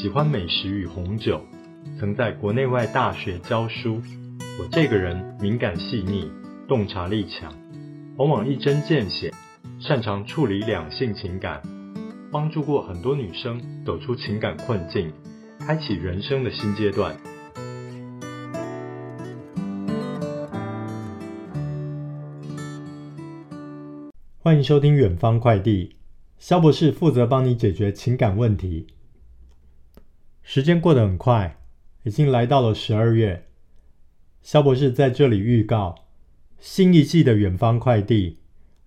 喜欢美食与红酒，曾在国内外大学教书。我这个人敏感细腻，洞察力强，往往一针见血，擅长处理两性情感，帮助过很多女生走出情感困境，开启人生的新阶段。欢迎收听远方快递，肖博士负责帮你解决情感问题。时间过得很快，已经来到了十二月。肖博士在这里预告，新一季的远方快递，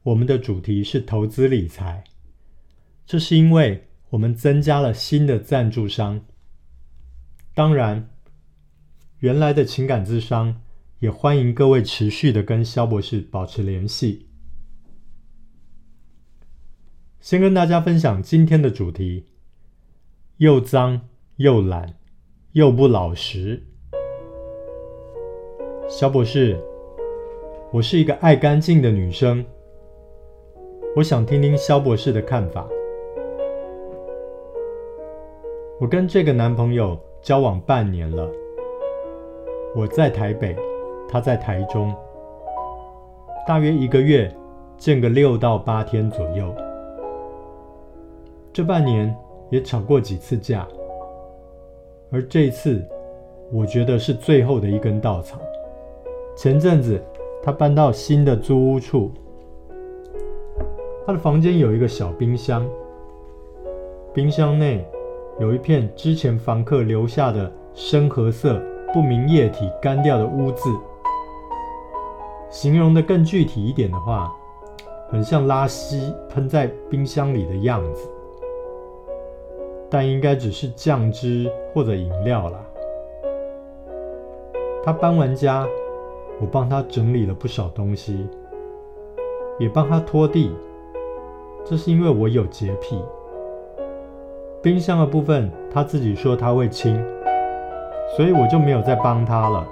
我们的主题是投资理财。这是因为我们增加了新的赞助商。当然，原来的情感智商也欢迎各位持续的跟肖博士保持联系。先跟大家分享今天的主题：又脏。又懒，又不老实。肖博士，我是一个爱干净的女生，我想听听肖博士的看法。我跟这个男朋友交往半年了，我在台北，他在台中，大约一个月见个六到八天左右。这半年也吵过几次架。而这一次，我觉得是最后的一根稻草。前阵子，他搬到新的租屋处，他的房间有一个小冰箱，冰箱内有一片之前房客留下的深褐色不明液体干掉的污渍。形容得更具体一点的话，很像拉稀喷在冰箱里的样子。但应该只是酱汁或者饮料啦。他搬完家，我帮他整理了不少东西，也帮他拖地。这是因为我有洁癖。冰箱的部分他自己说他会清，所以我就没有再帮他了。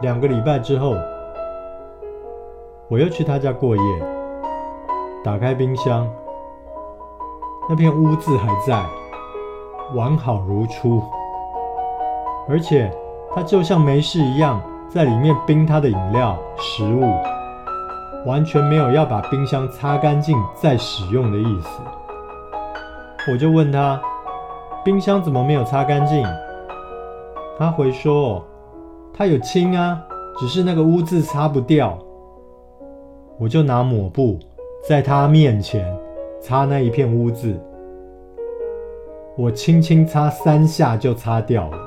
两个礼拜之后，我又去他家过夜，打开冰箱。那片污渍还在，完好如初，而且他就像没事一样，在里面冰他的饮料、食物，完全没有要把冰箱擦干净再使用的意思。我就问他，冰箱怎么没有擦干净？他回说，他有清啊，只是那个污渍擦不掉。我就拿抹布在他面前。擦那一片污渍，我轻轻擦三下就擦掉了。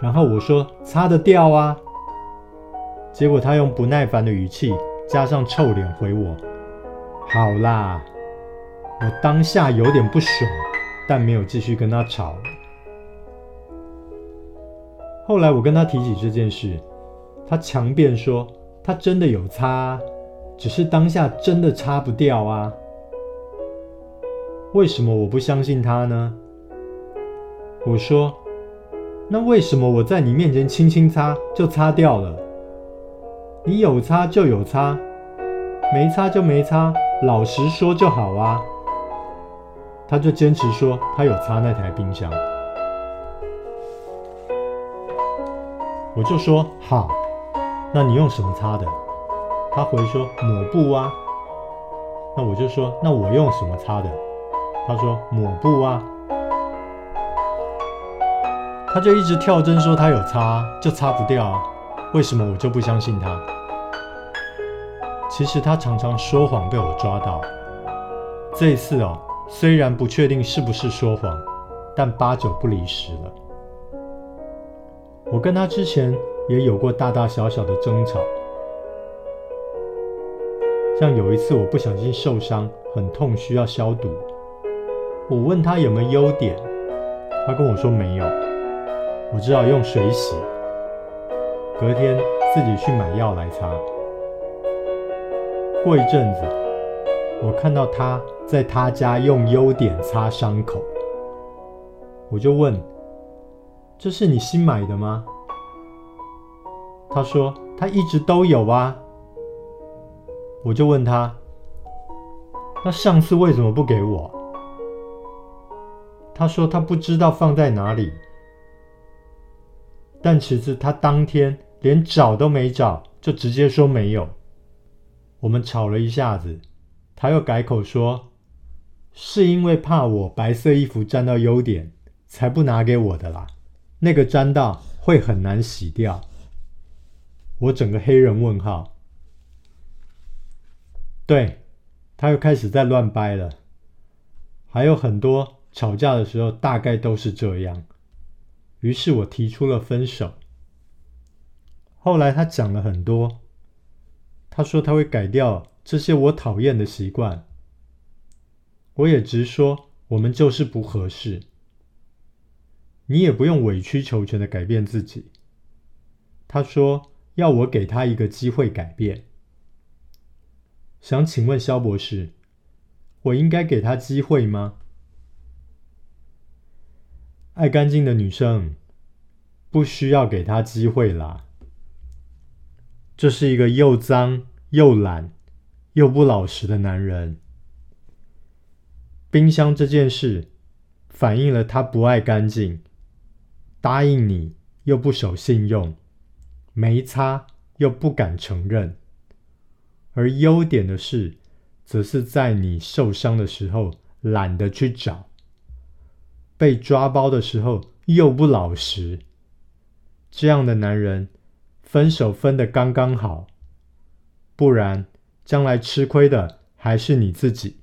然后我说：“擦得掉啊。”结果他用不耐烦的语气加上臭脸回我：“好啦。”我当下有点不爽，但没有继续跟他吵。后来我跟他提起这件事，他强辩说他真的有擦。只是当下真的擦不掉啊！为什么我不相信他呢？我说：“那为什么我在你面前轻轻擦就擦掉了？你有擦就有擦，没擦就没擦，老实说就好啊。”他就坚持说他有擦那台冰箱，我就说：“好，那你用什么擦的？”他回说抹布啊，那我就说，那我用什么擦的？他说抹布啊，他就一直跳针说他有擦，就擦不掉，为什么我就不相信他？其实他常常说谎被我抓到，这一次哦，虽然不确定是不是说谎，但八九不离十了。我跟他之前也有过大大小小的争吵。像有一次我不小心受伤，很痛，需要消毒。我问他有没有优点，他跟我说没有，我只好用水洗，隔天自己去买药来擦。过一阵子，我看到他在他家用优点擦伤口，我就问：“这是你新买的吗？”他说：“他一直都有啊。”我就问他：“那上次为什么不给我？”他说：“他不知道放在哪里。”但其实他当天连找都没找，就直接说没有。我们吵了一下子，他又改口说：“是因为怕我白色衣服沾到优点，才不拿给我的啦。那个沾到会很难洗掉。”我整个黑人问号。对，他又开始在乱掰了，还有很多吵架的时候大概都是这样。于是我提出了分手。后来他讲了很多。他说他会改掉这些我讨厌的习惯，我也直说我们就是不合适。你也不用委曲求全的改变自己。他说要我给他一个机会改变。想请问萧博士，我应该给他机会吗？爱干净的女生不需要给他机会啦。这是一个又脏又懒又不老实的男人。冰箱这件事反映了他不爱干净，答应你又不守信用，没擦又不敢承认。而优点的事，则是在你受伤的时候懒得去找，被抓包的时候又不老实。这样的男人。分手分得刚刚好，不然将来吃亏的还是你自己。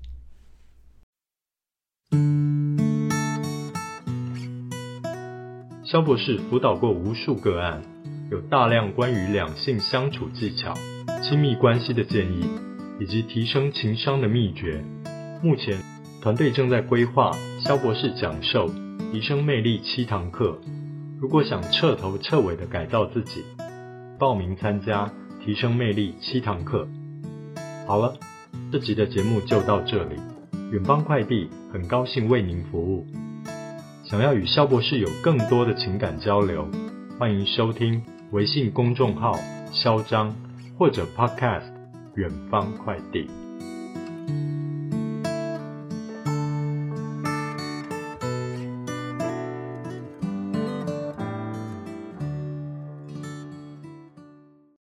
肖博士辅导过无数个案，有大量关于两性相处技巧、亲密关系的建议，以及提升情商的秘诀。目前团队正在规划肖博士讲授提升魅力七堂课，如果想彻头彻尾的改造自己。报名参加提升魅力七堂课。好了，这集的节目就到这里。远方快递很高兴为您服务。想要与肖博士有更多的情感交流，欢迎收听微信公众号“萧张”或者 Podcast“ 远方快递”。